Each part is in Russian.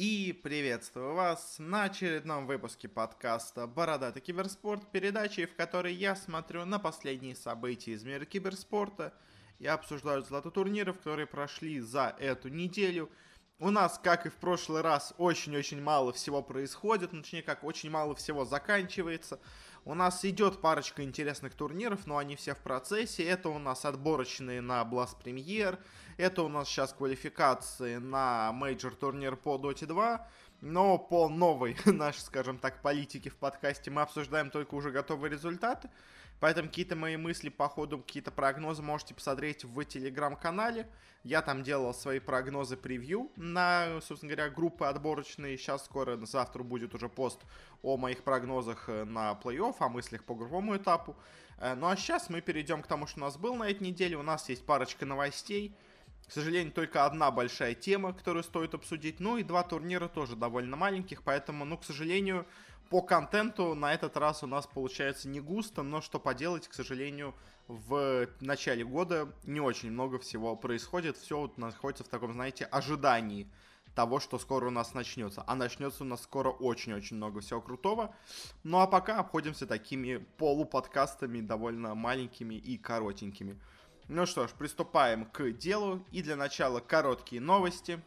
И приветствую вас на очередном выпуске подкаста «Бородатый киберспорт», передачи, в которой я смотрю на последние события из мира киберспорта и обсуждаю золотые турниры, которые прошли за эту неделю. У нас, как и в прошлый раз, очень-очень мало всего происходит, ну, точнее, как очень мало всего заканчивается. У нас идет парочка интересных турниров, но они все в процессе. Это у нас отборочные на Blast Premier, это у нас сейчас квалификации на major турнир по Dota 2. Но по новой нашей, скажем так, политике в подкасте мы обсуждаем только уже готовые результаты. Поэтому какие-то мои мысли по ходу, какие-то прогнозы можете посмотреть в телеграм-канале. Я там делал свои прогнозы превью на, собственно говоря, группы отборочные. Сейчас скоро, завтра будет уже пост о моих прогнозах э, на плей-офф, о мыслях по групповому этапу. Э, ну а сейчас мы перейдем к тому, что у нас был на этой неделе. У нас есть парочка новостей. К сожалению, только одна большая тема, которую стоит обсудить. Ну и два турнира тоже довольно маленьких, поэтому, ну, к сожалению, по контенту на этот раз у нас получается не густо, но что поделать, к сожалению, в начале года не очень много всего происходит. Все вот находится в таком, знаете, ожидании того, что скоро у нас начнется. А начнется у нас скоро очень-очень много всего крутого. Ну а пока обходимся такими полуподкастами, довольно маленькими и коротенькими. Ну что ж, приступаем к делу. И для начала короткие новости.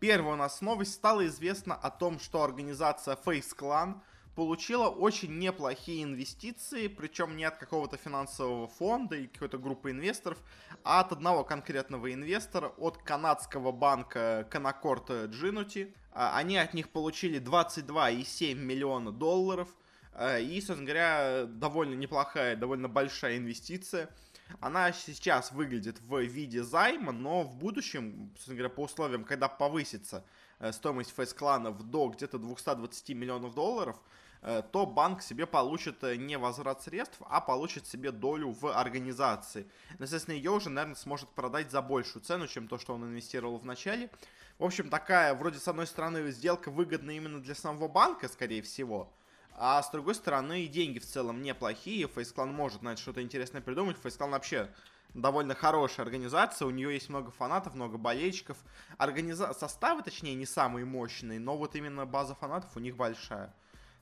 Первая у нас новость. Стало известно о том, что организация Face Clan получила очень неплохие инвестиции, причем не от какого-то финансового фонда и какой-то группы инвесторов, а от одного конкретного инвестора, от канадского банка Canaccord Genuity. А, они от них получили 22,7 миллиона долларов, а, и, собственно говоря, довольно неплохая, довольно большая инвестиция – она сейчас выглядит в виде займа, но в будущем, собственно говоря, по условиям, когда повысится э, стоимость фейс-кланов до где-то 220 миллионов долларов, э, то банк себе получит э, не возврат средств, а получит себе долю в организации. Естественно, ее уже, наверное, сможет продать за большую цену, чем то, что он инвестировал в начале. В общем, такая, вроде, с одной стороны, сделка выгодна именно для самого банка, скорее всего, а с другой стороны, и деньги в целом неплохие. Фейсклан может, знаете, что-то интересное придумать. Фейсклан вообще довольно хорошая организация. У нее есть много фанатов, много болельщиков. Организа... Составы, точнее, не самые мощные, но вот именно база фанатов у них большая.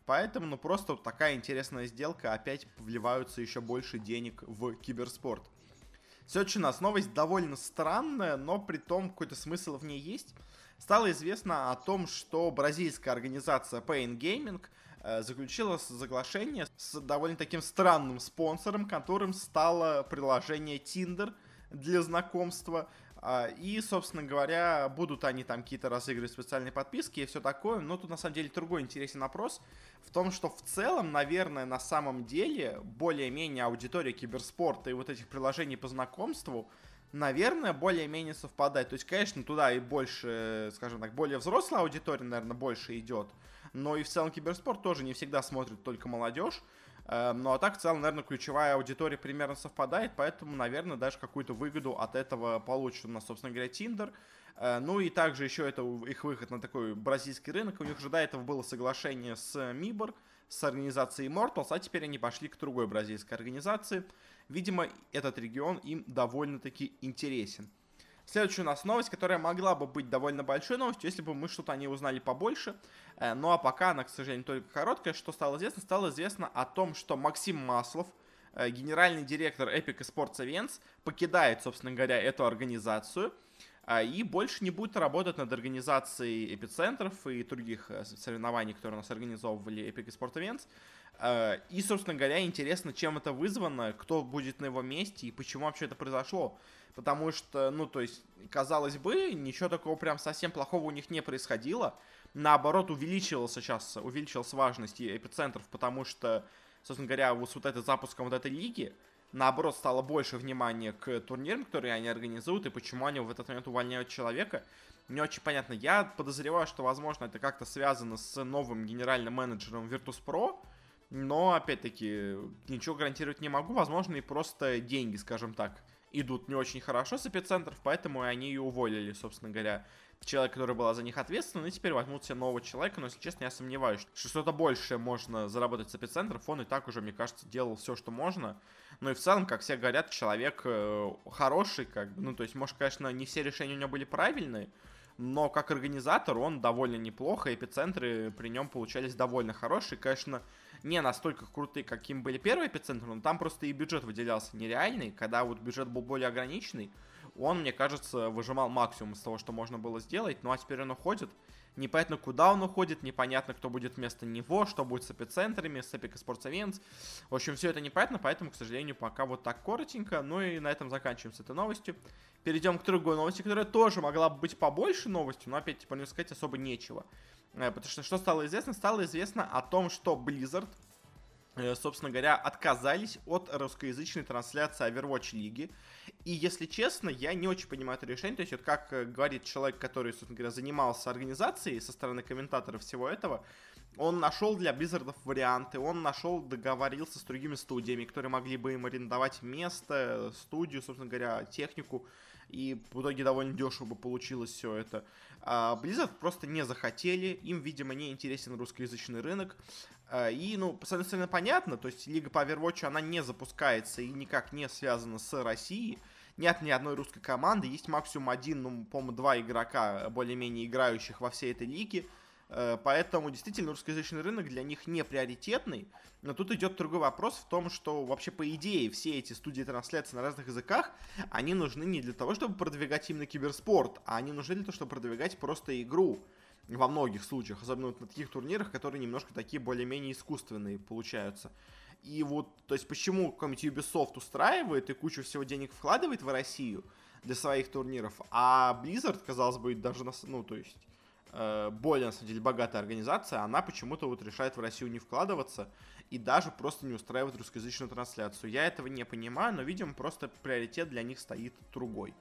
Поэтому, ну, просто такая интересная сделка. Опять вливаются еще больше денег в киберспорт. Следующая у нас новость довольно странная, но при том какой-то смысл в ней есть. Стало известно о том, что бразильская организация Pain Gaming – заключила соглашение с довольно таким странным спонсором, которым стало приложение Tinder для знакомства. А, и, собственно говоря, будут они там какие-то разыгрывать специальные подписки и все такое. Но тут на самом деле другой интересный вопрос в том, что в целом, наверное, на самом деле более-менее аудитория киберспорта и вот этих приложений по знакомству наверное, более-менее совпадает. То есть, конечно, туда и больше, скажем так, более взрослая аудитория, наверное, больше идет но и в целом киберспорт тоже не всегда смотрит только молодежь. Эм, ну а так, в целом, наверное, ключевая аудитория примерно совпадает, поэтому, наверное, даже какую-то выгоду от этого получит у нас, собственно говоря, Tinder. Э, ну и также еще это их выход на такой бразильский рынок. У них уже до этого было соглашение с Mibor, с организацией Immortals, а теперь они пошли к другой бразильской организации. Видимо, этот регион им довольно-таки интересен. Следующая у нас новость, которая могла бы быть довольно большой новостью, если бы мы что-то о ней узнали побольше. Э, ну а пока она, к сожалению, только короткая. Что стало известно? Стало известно о том, что Максим Маслов, э, генеральный директор Epic Sports Events, покидает, собственно говоря, эту организацию э, и больше не будет работать над организацией эпицентров и других соревнований, которые у нас организовывали Epic Sports Events. И, собственно говоря, интересно, чем это вызвано, кто будет на его месте и почему вообще это произошло потому что, ну, то есть, казалось бы, ничего такого прям совсем плохого у них не происходило. Наоборот, увеличивался сейчас, увеличилась важность эпицентров, потому что, собственно говоря, вот с вот этой запуском вот этой лиги, наоборот, стало больше внимания к турнирам, которые они организуют, и почему они в этот момент увольняют человека, не очень понятно. Я подозреваю, что, возможно, это как-то связано с новым генеральным менеджером Virtus.pro, но, опять-таки, ничего гарантировать не могу. Возможно, и просто деньги, скажем так, идут не очень хорошо с эпицентров, поэтому они ее уволили, собственно говоря. Человек, который был за них ответственен, и теперь возьмут себе нового человека, но, если честно, я сомневаюсь, что что-то большее можно заработать с эпицентров. Он и так уже, мне кажется, делал все, что можно. Ну и в целом, как все говорят, человек э, хороший, как бы, ну, то есть, может, конечно, не все решения у него были правильные, но как организатор он довольно неплохо, эпицентры при нем получались довольно хорошие, конечно, не настолько крутые, каким были первые эпицентры, но там просто и бюджет выделялся нереальный, когда вот бюджет был более ограниченный, он, мне кажется, выжимал максимум из того, что можно было сделать, ну а теперь он уходит, непонятно куда он уходит, непонятно кто будет вместо него, что будет с эпицентрами, с Epic Sports Events. В общем, все это непонятно, поэтому, к сожалению, пока вот так коротенько. Ну и на этом заканчиваем с этой новостью. Перейдем к другой новости, которая тоже могла бы быть побольше новостью, но опять, типа, не сказать особо нечего. Э, потому что что стало известно? Стало известно о том, что Blizzard собственно говоря, отказались от русскоязычной трансляции Overwatch лиги. И, если честно, я не очень понимаю это решение. То есть, вот как э, говорит человек, который, собственно говоря, занимался организацией со стороны комментаторов всего этого, он нашел для Blizzard варианты, он нашел, договорился с другими студиями, которые могли бы им арендовать место, студию, собственно говоря, технику, и в итоге довольно дешево бы получилось все это. А Blizzard просто не захотели, им, видимо, не интересен русскоязычный рынок. А, и, ну, соответственно, понятно, то есть Лига по Overwatch, она не запускается и никак не связана с Россией. Нет ни одной русской команды, есть максимум один, ну, по-моему, два игрока, более-менее играющих во всей этой лиге. Э, поэтому действительно русскоязычный рынок для них не приоритетный. Но тут идет другой вопрос в том, что вообще по идее все эти студии трансляции на разных языках, они нужны не для того, чтобы продвигать именно киберспорт, а они нужны для того, чтобы продвигать просто игру во многих случаях, особенно вот на таких турнирах, которые немножко такие более-менее искусственные получаются. И вот, то есть, почему какой-нибудь Ubisoft устраивает и кучу всего денег вкладывает в Россию для своих турниров, а Blizzard, казалось бы, даже, на, ну, то есть, э, более, на самом деле, богатая организация, она почему-то вот решает в Россию не вкладываться и даже просто не устраивает русскоязычную трансляцию. Я этого не понимаю, но, видимо, просто приоритет для них стоит другой.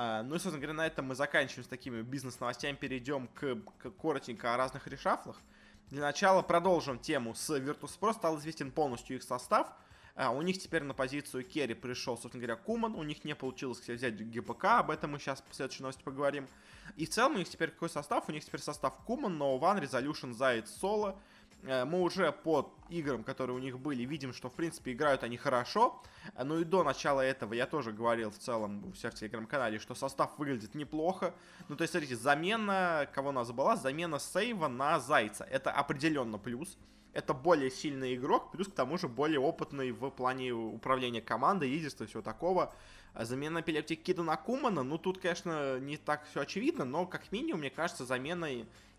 А, ну и, собственно говоря, на этом мы заканчиваем с такими бизнес-новостями, перейдем к, к коротенько о разных решафлах. Для начала продолжим тему с Virtus.pro, стал известен полностью их состав. А, у них теперь на позицию керри пришел, собственно говоря, Куман, у них не получилось кстати, взять ГПК, об этом мы сейчас в следующей новости поговорим. И в целом у них теперь какой состав? У них теперь состав Куман, One, Resolution, Заяц, Соло, мы уже по играм, которые у них были, видим, что, в принципе, играют они хорошо. Э, ну и до начала этого я тоже говорил в целом у всех в телеграм-канале, что состав выглядит неплохо. Ну, то есть, смотрите, замена, кого у нас была? Замена сейва на Зайца. Это определенно плюс. Это более сильный игрок, плюс к тому же более опытный в плане управления командой, лидерства и всего такого. А замена Эпилептик Кида на Кумана, ну тут, конечно, не так все очевидно, но как минимум, мне кажется, замена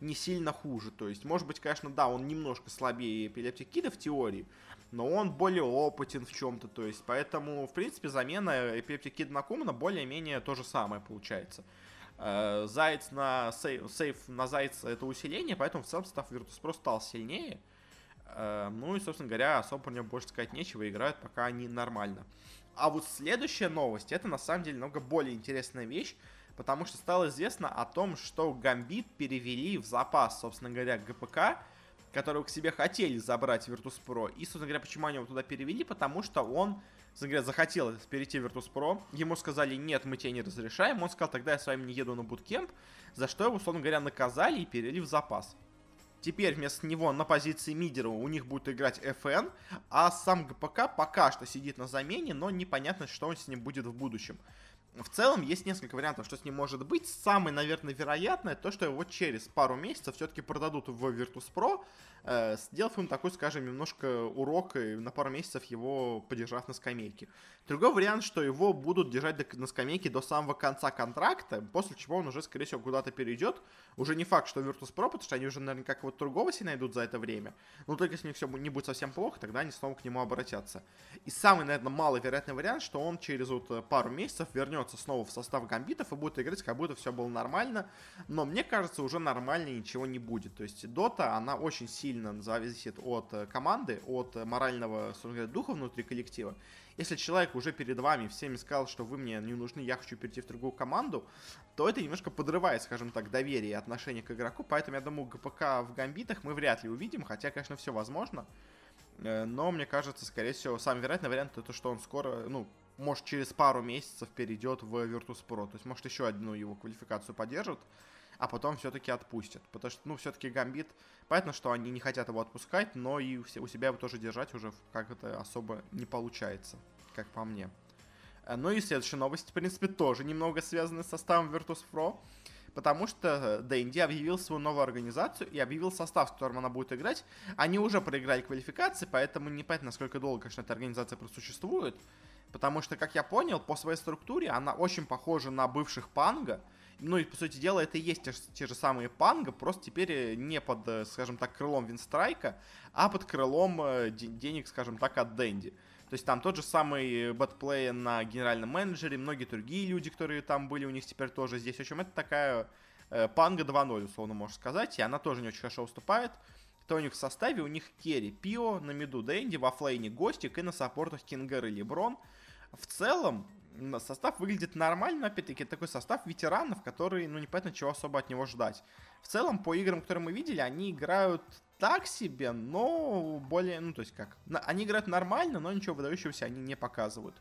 не сильно хуже. То есть, может быть, конечно, да, он немножко слабее Эпилептик Кида в теории, но он более опытен в чем-то. То есть, поэтому, в принципе, замена Эпилептик Кида на Кумана более-менее то же самое получается. Э, Заяц на сейф, сейф на Зайца это усиление, поэтому в целом состав Virtus.pro стал сильнее. Э, ну и, собственно говоря, особо про него больше сказать нечего, играют пока они нормально. А вот следующая новость, это на самом деле много более интересная вещь, потому что стало известно о том, что Гамбит перевели в запас, собственно говоря, ГПК, которого к себе хотели забрать Virtus.pro. И, собственно говоря, почему они его туда перевели? Потому что он, собственно говоря, захотел перейти в Virtus.pro. Ему сказали, нет, мы тебе не разрешаем. Он сказал, тогда я с вами не еду на буткемп. За что его, условно говоря, наказали и перевели в запас. Теперь вместо него на позиции мидера у них будет играть FN, а сам ГПК пока что сидит на замене, но непонятно, что с ним будет в будущем. В целом есть несколько вариантов, что с ним может быть. Самый, наверное, вероятное, то, что его через пару месяцев все-таки продадут в Virtus.pro, э, сделав им такой, скажем, немножко урок и на пару месяцев его подержав на скамейке. Другой вариант, что его будут держать на скамейке до самого конца контракта, после чего он уже, скорее всего, куда-то перейдет. Уже не факт, что Virtus.pro, потому что они уже, наверное, как вот другого себе найдут за это время. Но только если у них все не будет совсем плохо, тогда они снова к нему обратятся. И самый, наверное, маловероятный вариант, что он через вот э, пару месяцев вернется снова в состав гамбитов и будет играть, как будто все было нормально. Но мне кажется, уже нормально ничего не будет. То есть Дота, она очень сильно зависит от э, команды, от морального, говоря, духа внутри коллектива. Если человек уже перед вами всеми сказал, что вы мне не нужны, я хочу перейти в другую команду, то это немножко подрывает, скажем так, доверие и отношение к игроку. Поэтому я думаю, ГПК в гамбитах мы вряд ли увидим, хотя, конечно, все возможно. Э, но мне кажется, скорее всего, самый вероятный вариант это, что он скоро, ну, может, через пару месяцев перейдет в Virtus.pro. То есть, может, еще одну его квалификацию поддержат, а потом все-таки отпустят. Потому что, ну, все-таки Гамбит, понятно, что они не хотят его отпускать, но и у себя его тоже держать уже как это особо не получается, как по мне. Э, ну и следующая новость, в принципе, тоже немного связана с составом Virtus.pro. потому что Дэнди объявил свою новую организацию и объявил состав, с которым она будет играть. Они уже проиграли квалификации, поэтому непонятно, насколько долго, конечно, эта организация просуществует. Потому что, как я понял, по своей структуре она очень похожа на бывших Панга. Ну и, по сути дела, это и есть те, те же самые Pango, просто теперь э, не под, э, скажем так, крылом Winstrike -а, а под крылом э, денег, скажем так, от Дэнди. То есть там тот же самый бэтплей на генеральном менеджере, многие другие люди, которые там были, у них теперь тоже здесь. В общем, это такая э, Pango 2.0, условно можно сказать, и она тоже не очень хорошо уступает. То у них в составе, у них carry, Пио, на mid -у Дэнди, в offlane -е Гостик и на support -ах Кингер и Леброн. В целом, состав выглядит нормально, опять-таки, такой состав ветеранов, который, ну, непонятно, чего особо от него ждать. В целом, по играм, которые мы видели, они играют так себе, но более, ну, то есть как, они играют нормально, но ничего выдающегося они не показывают.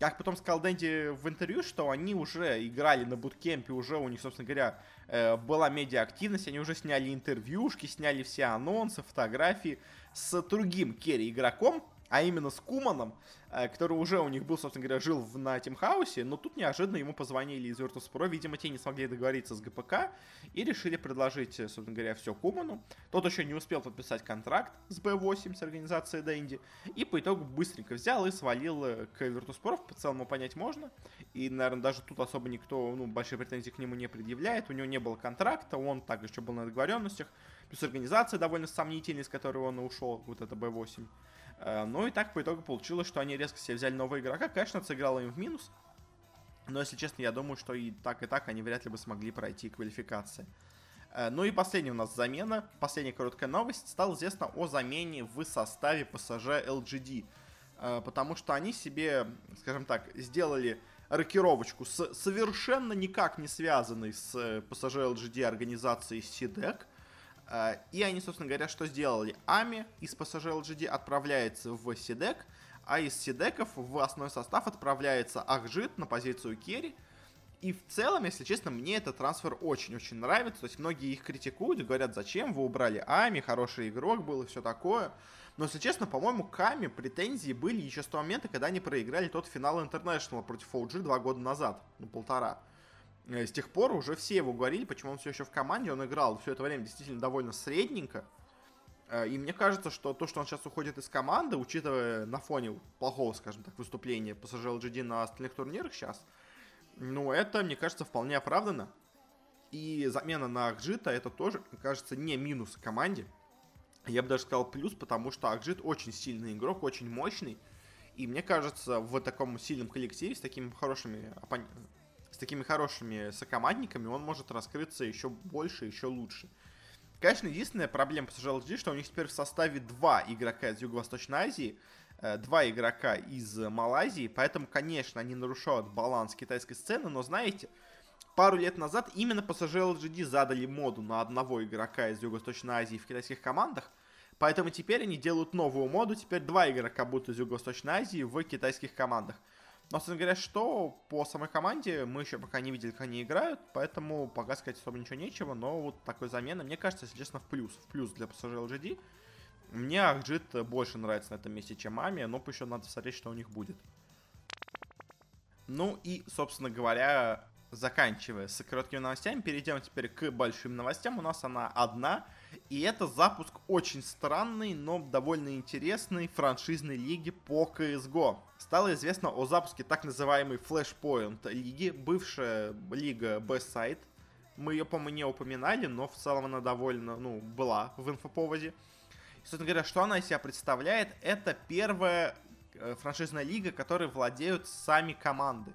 Как потом сказал Дэнди в интервью, что они уже играли на буткемпе, уже у них, собственно говоря, э, была медиа-активность, они уже сняли интервьюшки, сняли все анонсы, фотографии с другим керри игроком, а именно с Куманом, э, который уже у них был, собственно говоря, жил в, на Тимхаусе, но тут неожиданно ему позвонили из Virtus.pro, видимо, те не смогли договориться с ГПК и решили предложить, собственно говоря, все Куману. Тот еще не успел подписать контракт с B8, с организацией Дэнди, и по итогу быстренько взял и свалил э, к Virtus.pro, по целому понять можно, и, наверное, даже тут особо никто, ну, большие претензии к нему не предъявляет, у него не было контракта, он так еще был на договоренностях, плюс организация довольно сомнительная, с которой он ушел, вот это B8. Э, ну и так по итогу получилось, что они резко себе взяли нового игрока. Конечно, сыграло им в минус. Но, если честно, я думаю, что и так, и так они вряд ли бы смогли пройти квалификации. Э, ну и последняя у нас замена, последняя короткая новость. Стало известно о замене в составе ПСЖ LGD. Э, потому что они себе, скажем так, сделали рокировочку с совершенно никак не связанной с ПСЖ LGD организацией Э, и они, собственно говоря, что сделали? Ами из PSG LGD отправляется в Сидек, а из Сидеков в основной состав отправляется Ахжит на позицию Керри. И в целом, если честно, мне этот трансфер очень-очень нравится. То есть многие их критикуют, говорят, зачем вы убрали Ами, хороший игрок был и все такое. Но, если честно, по-моему, Ками претензии были еще с того момента, когда они проиграли тот финал International против OG два года назад, ну полтора. Э, с тех пор уже все его говорили, почему он все еще в команде, он играл все это время действительно довольно средненько. Э, и мне кажется, что то, что он сейчас уходит из команды, учитывая на фоне плохого, скажем так, выступления PSG LGD на остальных турнирах сейчас, ну, это, мне кажется, вполне оправдано. И замена на Акжита, это тоже, мне кажется, не минус команде. Я бы даже сказал плюс, потому что Акжит очень сильный игрок, очень мощный. И мне кажется, в таком сильном коллективе, с такими хорошими с такими хорошими сокомандниками он может раскрыться еще больше, еще лучше. Конечно, единственная проблема по LG, что у них теперь в составе два игрока из Юго-Восточной Азии, э, два игрока из Малайзии, поэтому, конечно, они нарушают баланс китайской сцены, но знаете, пару лет назад именно PSG LGD задали моду на одного игрока из Юго-Восточной Азии в китайских командах, поэтому теперь они делают новую моду, теперь два игрока будут из Юго-Восточной Азии в китайских командах. Но, собственно говоря, что по самой команде мы еще пока не видели, как они играют, поэтому пока сказать особо ничего нечего, но вот такой замена, мне кажется, если честно, в плюс. В плюс для PSG LGD. Мне Ахджит больше нравится на этом месте, чем Ами, но еще надо смотреть, что у них будет. Ну и, собственно говоря, заканчивая с короткими новостями, перейдем теперь к большим новостям. У нас она одна, и это запуск очень странной, но довольно интересной франшизной лиги по CSGO. Стало известно о запуске так называемой Flashpoint лиги, бывшая лига Best Side. Мы ее, по-моему, не упоминали, но в целом она довольно, ну, была в инфоповоде. И, собственно говоря, что она из себя представляет? Это первая э, франшизная лига, которой владеют сами команды.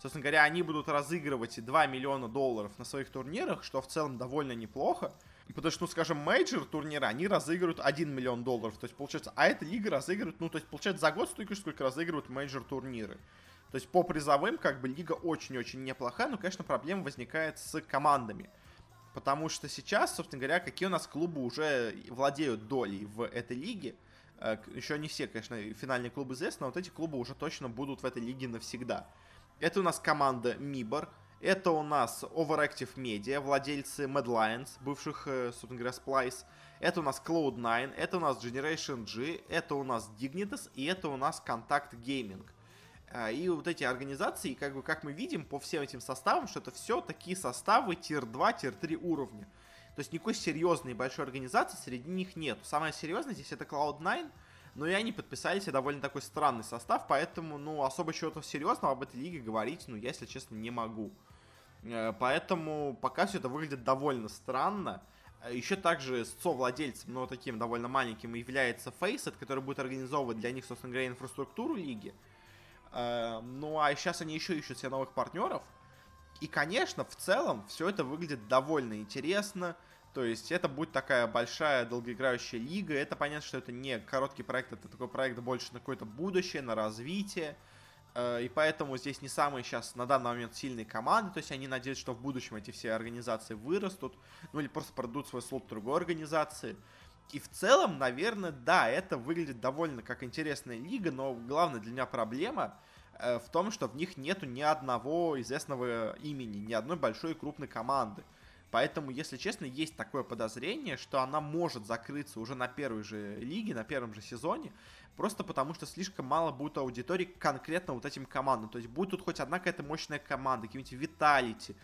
Собственно говоря, они будут разыгрывать 2 миллиона долларов на своих турнирах, что в целом довольно неплохо. Потому что, ну, скажем, major турнира, они разыгрывают 1 миллион долларов. То есть, получается, а эта лига разыгрывает, ну, то есть, получается, за год столько сколько разыгрывают major турниры. То есть, по призовым, как бы, лига очень-очень неплохая, но, конечно, проблема возникает с командами. Потому что сейчас, собственно говоря, какие у нас клубы уже владеют долей в этой лиге. Э, Еще не все, конечно, финальные клубы известны, но вот эти клубы уже точно будут в этой лиге навсегда. Это у нас команда Мибор. Это у нас Overactive Media, владельцы Mad Lions, бывших, э, собственно говоря, Splice. Это у нас Cloud9, это у нас Generation G, это у нас Dignitas и это у нас Contact Gaming. А, и вот эти организации, как бы, как мы видим по всем этим составам, что это все такие составы tier-2, tier-3 уровня. То есть никакой серьезной большой организации среди них нет. Самая серьезная здесь это Cloud9, но и они подписали себе довольно такой странный состав, поэтому, ну, особо чего-то серьезного об этой лиге говорить, ну, я, если честно, не могу. Э, поэтому пока все это выглядит довольно странно. Э, Еще также со-владельцем, но таким довольно маленьким, является Faceit, который будет организовывать для них, собственно говоря, инфраструктуру лиги. Э, ну а сейчас они еще ищут себе новых партнеров. И, конечно, в целом все это выглядит довольно интересно. То есть это будет такая большая долгоиграющая лига. Это понятно, что это не короткий проект, это такой проект больше на какое-то будущее, на развитие. Э, и поэтому здесь не самые сейчас на данный момент сильные команды. То есть они надеются, что в будущем эти все организации вырастут. Ну или просто продадут свой слот другой организации. И в целом, наверное, да, это выглядит довольно как интересная лига, но главная для меня проблема э, в том, что в них нету ни одного известного имени, ни одной большой крупной команды. Поэтому, если честно, есть такое подозрение, что она может закрыться уже на первой же лиге, на первом же сезоне, просто потому что слишком мало будет аудитории конкретно вот этим командам. То есть будет тут хоть одна какая-то мощная команда, какие-нибудь Vitality,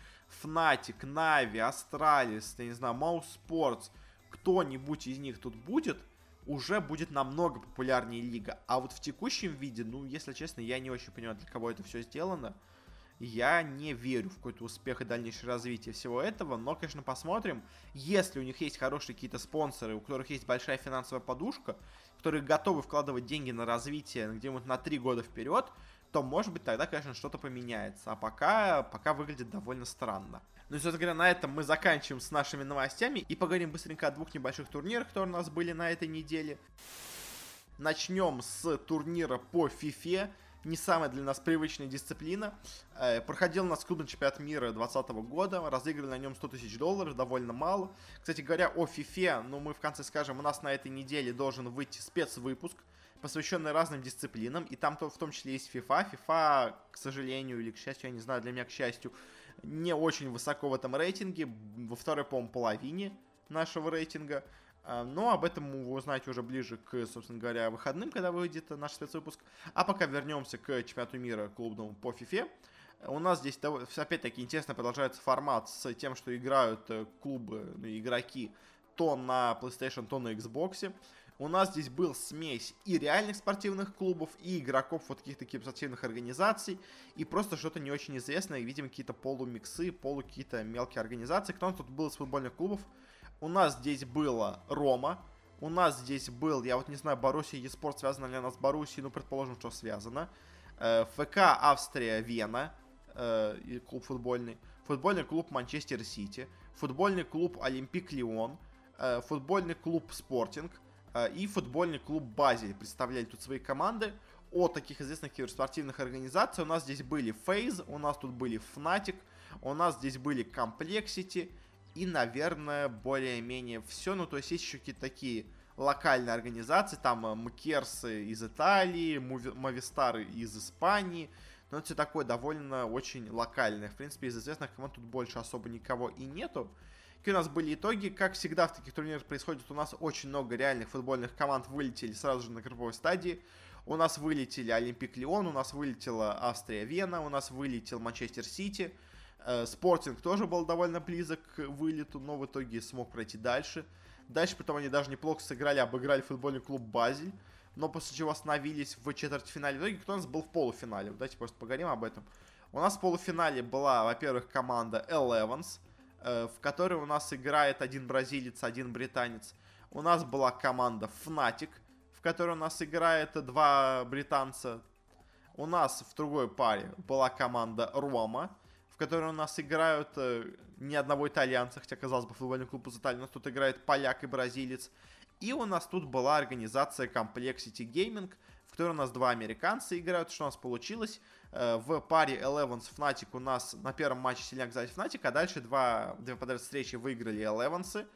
Fnatic, Na'Vi, Astralis, я не знаю, Mouse Sports, кто-нибудь из них тут будет, уже будет намного популярнее лига. А вот в текущем виде, ну, если честно, я не очень понимаю, для кого это все сделано я не верю в какой-то успех и дальнейшее развитие всего этого, но, конечно, посмотрим. Если у них есть хорошие какие-то спонсоры, у которых есть большая финансовая подушка, которые готовы вкладывать деньги на развитие где-нибудь на 3 года вперед, то, может быть, тогда, конечно, что-то поменяется. А пока, пока выглядит довольно странно. Ну и, собственно говоря, на этом мы заканчиваем с нашими новостями и поговорим быстренько о двух небольших турнирах, которые у нас были на этой неделе. Начнем с турнира по FIFA не самая для нас привычная дисциплина. Э, проходил у нас клубный чемпионат мира 2020 года, разыграли на нем 100 тысяч долларов, довольно мало. Кстати говоря, о FIFA, ну мы в конце скажем, у нас на этой неделе должен выйти спецвыпуск, посвященный разным дисциплинам, и там -то, в том числе есть FIFA. FIFA, к сожалению или к счастью, я не знаю, для меня, к счастью, не очень высоко в этом рейтинге, во второй, по-моему, половине нашего рейтинга. А, но об этом вы узнаете уже ближе к, собственно говоря, выходным, когда выйдет наш спецвыпуск. А пока вернемся к чемпионату мира клубному по FIFA. У нас здесь, опять-таки, интересно продолжается формат с тем, что играют э, клубы, ну, игроки то на PlayStation, то на Xbox. У нас здесь был смесь и реальных спортивных клубов, и игроков вот каких-то спортивных организаций, и просто что-то не очень известное, видимо, какие-то полумиксы, полу какие-то мелкие организации. Кто тут был из футбольных клубов? У нас здесь было Рома. У нас здесь был, я вот не знаю, Боруссия eSport связано ли она с Боруссией, ну, предположим, что связано. Э, ФК Австрия Вена, э, клуб футбольный. Футбольный клуб Манчестер Сити. Футбольный клуб Олимпик Лион. Э, футбольный клуб Спортинг. И футбольный клуб Базель представляли тут свои команды. От таких известных киберспортивных организаций у нас здесь были Фейз, у нас тут были Fnatic, у нас здесь были Complexity, и, наверное, более-менее все. Ну, то есть есть еще какие-то такие локальные организации, там э, Мкерсы из Италии, Мовистары из Испании, но это все такое довольно очень локальное. В принципе, из известных команд тут больше особо никого и нету. Какие у нас были итоги? Как всегда в таких турнирах происходит, у нас очень много реальных футбольных команд вылетели сразу же на групповой стадии. У нас вылетели Олимпик Лион, у нас вылетела Австрия Вена, у нас вылетел Манчестер Сити. Э, Спортинг тоже был довольно близок к вылету, но в итоге смог пройти дальше. Дальше потом они даже неплохо сыграли, обыграли футбольный клуб Базель, но после чего остановились в четвертьфинале. В итоге кто у нас был в полуфинале? Давайте просто поговорим об этом. У нас в полуфинале была, во-первых, команда Elevens, э, в которой у нас играет один бразилец, один британец. У нас была команда Fnatic, в которой у нас играет два британца. У нас в другой паре была команда Рома, в которой у нас играют э, ни одного итальянца, хотя, казалось бы, футбольный клуб из Италии, у нас тут играет поляк и бразилец. И у нас тут была организация Complexity Gaming, в которой у нас два американца играют. Что у нас получилось? Э, в паре Elevens Fnatic у нас на первом матче сильняк сзади Fnatic, а дальше два, две подряд встречи выиграли Elevens.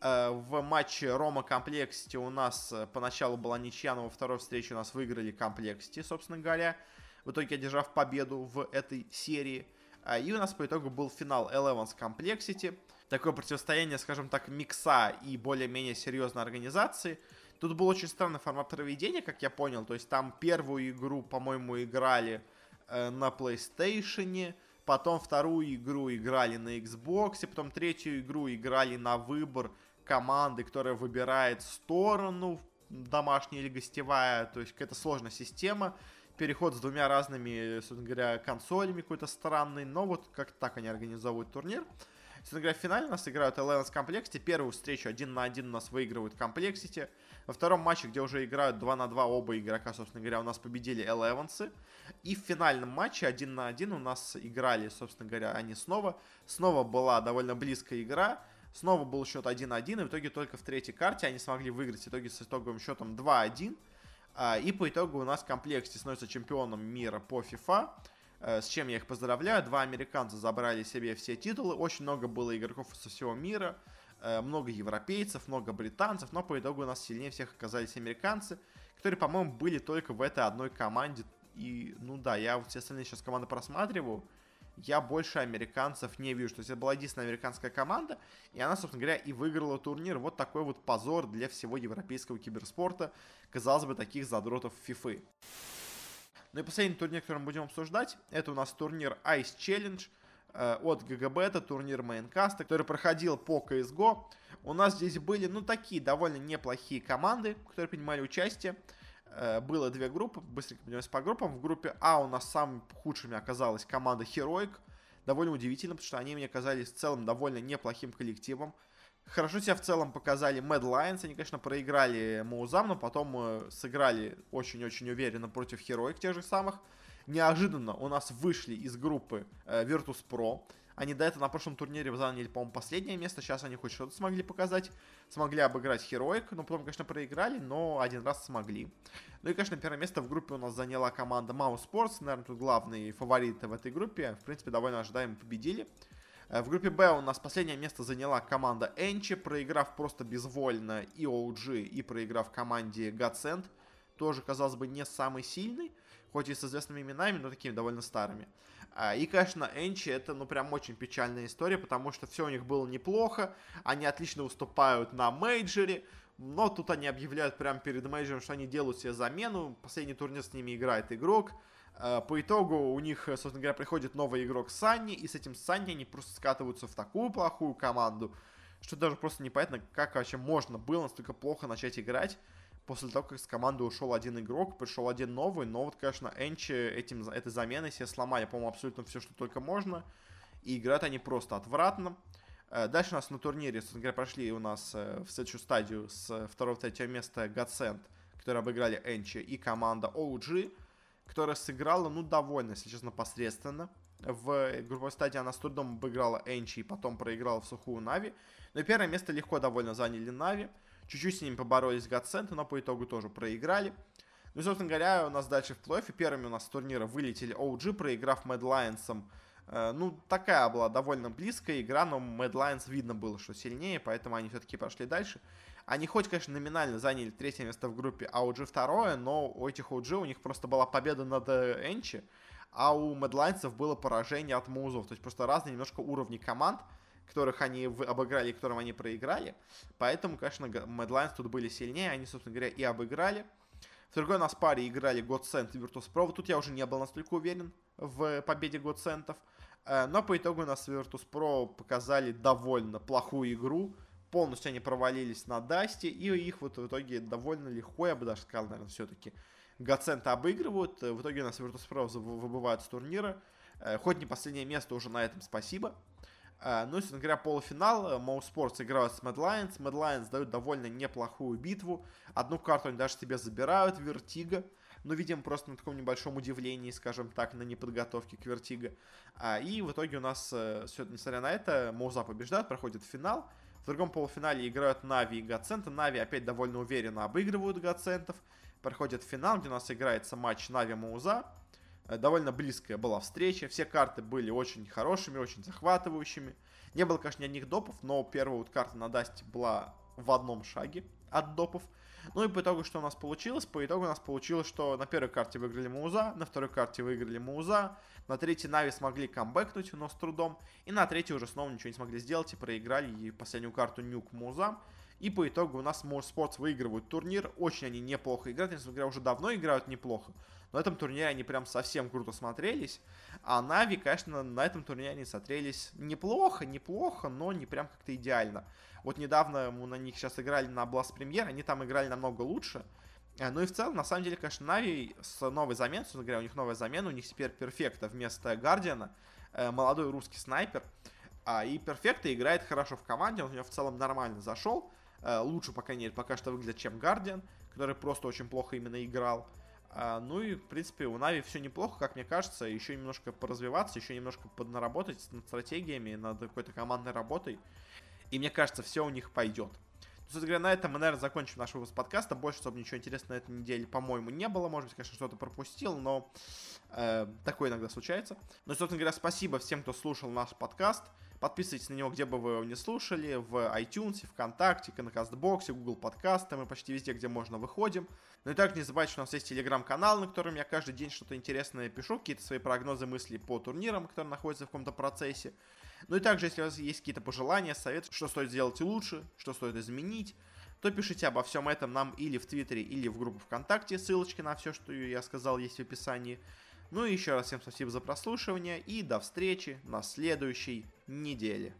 Э, в матче Рома Complexity у нас э, поначалу была ничья, но во второй встрече у нас выиграли Complexity, собственно говоря. В итоге одержав победу в этой серии. А, и у нас по итогу был финал Elevens Complexity. Такое противостояние, скажем так, микса и более-менее серьезной организации. Тут был очень странный формат проведения, как я понял. То есть там первую игру, по-моему, играли э, на PlayStation, потом вторую игру играли на Xbox, потом третью игру играли на выбор команды, которая выбирает сторону, домашняя или гостевая, то есть какая-то сложная система, переход с двумя разными, собственно говоря, консолями какой-то странный, но вот как так они организовывают турнир. Собственно говоря, в финале нас играют с Complexity. Первую встречу один на один у нас выигрывают Complexity. Во втором матче, где уже играют 2 на 2 оба игрока, собственно говоря, у нас победили Elevenсы. И в финальном матче один на один у нас играли, собственно говоря, они снова. Снова была довольно близкая игра. Снова был счет 1-1, и в итоге только в третьей карте они смогли выиграть в итоге с итоговым счетом 2-1. А, и по итогу у нас в комплекте становится чемпионом мира по FIFA. Э, с чем я их поздравляю. Два американца забрали себе все титулы. Очень много было игроков со всего мира. Э, много европейцев, много британцев. Но по итогу у нас сильнее всех оказались американцы, которые, по-моему, были только в этой одной команде. И, ну да, я вот все остальные сейчас команды просматриваю я больше американцев не вижу. То есть это была единственная американская команда, и она, собственно говоря, и выиграла турнир. Вот такой вот позор для всего европейского киберспорта. Казалось бы, таких задротов FIFA. Ну и последний турнир, который мы будем обсуждать, это у нас турнир Ice Challenge э, от GGBet, это турнир Maincast -а, который проходил по CSGO. У нас здесь были, ну, такие довольно неплохие команды, которые принимали участие. Э, было две группы, быстренько пройдемся по группам. В группе А у нас самыми худшими оказалась команда Heroic. Довольно удивительно, потому что они мне казались в целом довольно неплохим коллективом. Хорошо себя в целом показали Mad Lions. Они, конечно, проиграли Маузам, но потом э, сыграли очень-очень уверенно против Heroic тех же самых. Неожиданно у нас вышли из группы э, Virtus Pro. Они до этого на прошлом турнире заняли, по-моему, последнее место. Сейчас они хоть что-то смогли показать. Смогли обыграть Heroic. Ну, потом, конечно, проиграли, но один раз смогли. Ну и, конечно, первое место в группе у нас заняла команда Mouse Sports. Наверное, тут главные фавориты в этой группе. В принципе, довольно ожидаемо победили. Э, в группе Б у нас последнее место заняла команда Энчи, проиграв просто безвольно и OG, и проиграв команде Godsend. Тоже, казалось бы, не самый сильный, хоть и с известными именами, но такими довольно старыми. А, и, конечно, Энчи это, ну, прям очень печальная история, потому что все у них было неплохо, они отлично выступают на мейджоре, но тут они объявляют прямо перед мейджором, что они делают себе замену, последний турнир с ними играет игрок, а, по итогу у них, собственно говоря, приходит новый игрок Санни, и с этим Санни они просто скатываются в такую плохую команду, что даже просто непонятно, как вообще можно было настолько плохо начать играть после того, как с команды ушел один игрок, пришел один новый, но вот, конечно, Энчи этим, этой заменой себе сломали, по-моему, абсолютно все, что только можно, и играют они просто отвратно. Э, дальше у нас на турнире, собственно говоря, прошли у нас э, в следующую стадию с второго-третьего места Godsend, которые обыграли Энчи, и команда OG, которая сыграла, ну, довольно, если честно, посредственно. В групповой стадии она с трудом обыграла Энчи и потом проиграла в сухую Нави. Но первое место легко довольно заняли Нави. Чуть-чуть с ними поборолись Гадценты, но по итогу тоже проиграли. Ну и, собственно говоря, у нас дальше в плей-оффе первыми у нас с турнира вылетели OG, проиграв Mad Lions. Э, ну, такая была довольно близкая игра, но Mad Lions видно было, что сильнее, поэтому они все-таки пошли дальше. Они хоть, конечно, номинально заняли третье место в группе, а OG второе, но у этих OG у них просто была победа над Энчи, а у Lions было поражение от Музов. То есть просто разные немножко уровни команд которых они обыграли и которым они проиграли. Поэтому, конечно, Mad Lions тут были сильнее, они, собственно говоря, и обыграли. В другой нас паре играли Godsend и Virtus.pro. Тут я уже не был настолько уверен в победе Godsendов. Э, но по итогу у нас Virtus.pro показали довольно плохую игру. Полностью они провалились на Dust -е. И их вот в итоге довольно легко, я бы даже сказал, наверное, все-таки Godsend обыгрывают. В итоге у нас Virtus.pro выбывают с турнира. Э, хоть не последнее место уже на этом спасибо. А, ну, собственно говоря, полуфинал. Mousesports играют с Mad Lions. Mad Lions дают довольно неплохую битву. Одну карту они даже себе забирают, Vertigo. Ну, видимо, просто на таком небольшом удивлении, скажем так, на неподготовке к Vertigo. И в итоге у нас, э, все, несмотря на это, Моуза побеждает, проходит финал. В другом полуфинале играют Нави и Godsent. Нави опять довольно уверенно обыгрывают Godsent -ов. Проходит финал, где у нас играется матч Нави-Мауза. Э, довольно близкая была встреча. Все карты были очень хорошими, очень захватывающими. Не было, конечно, ни одних допов, но первая вот карта на Dust -е была в одном шаге от допов. Ну и по итогу, что у нас получилось? По итогу у нас получилось, что на первой карте выиграли Мауза, на второй карте выиграли Мауза, на третьей Нави смогли камбэкнуть, но с трудом, и на третьей уже снова ничего не смогли сделать и проиграли и последнюю карту Нюк Мауза. И по итогу у нас Motorsports выигрывают турнир. Очень они неплохо играют. Несмотря говоря, уже давно играют неплохо. На этом турнире они прям совсем круто смотрелись. А Нави, конечно, на этом турнире они смотрелись неплохо, неплохо, но не прям как-то идеально. Вот недавно мы на них сейчас играли на Blast Premier, они там играли намного лучше. Э, ну и в целом, на самом деле, конечно, Нави с новой заменой, собственно говоря, у них новая замена, у них теперь Перфекта вместо Гардиана, э, молодой русский снайпер. А, и Перфекта играет хорошо в команде, он у него в целом нормально зашел. Э, лучше, по крайней мере, пока что выглядит, чем Гардиан, который просто очень плохо именно играл. А, ну и, в принципе, у Нави все неплохо, как мне кажется. Еще немножко поразвиваться, еще немножко поднаработать над стратегиями, над какой-то командной работой. И мне кажется, все у них пойдет. Собственно говоря, на этом мы, наверное, закончим наш выпуск подкаста. Больше, чтобы ничего интересного на этой неделе, по-моему, не было. Может быть, конечно, что-то пропустил, но такое иногда случается. Но, собственно говоря, спасибо всем, кто слушал наш подкаст. Подписывайтесь на него, где бы вы его не слушали, в iTunes, ВКонтакте, на Кастбоксе, Google подкасты, мы почти везде, где можно, выходим. Ну и также не забывайте, что у нас есть телеграм-канал, на котором я каждый день что-то интересное пишу, какие-то свои прогнозы, мысли по турнирам, которые находятся в каком-то процессе. Ну и также, если у вас есть какие-то пожелания, советы, что стоит сделать лучше, что стоит изменить, то пишите обо всем этом нам или в Твиттере, или в группу ВКонтакте. Ссылочки на все, что я сказал, есть в описании. Ну и еще раз всем спасибо за прослушивание и до встречи на следующей неделе.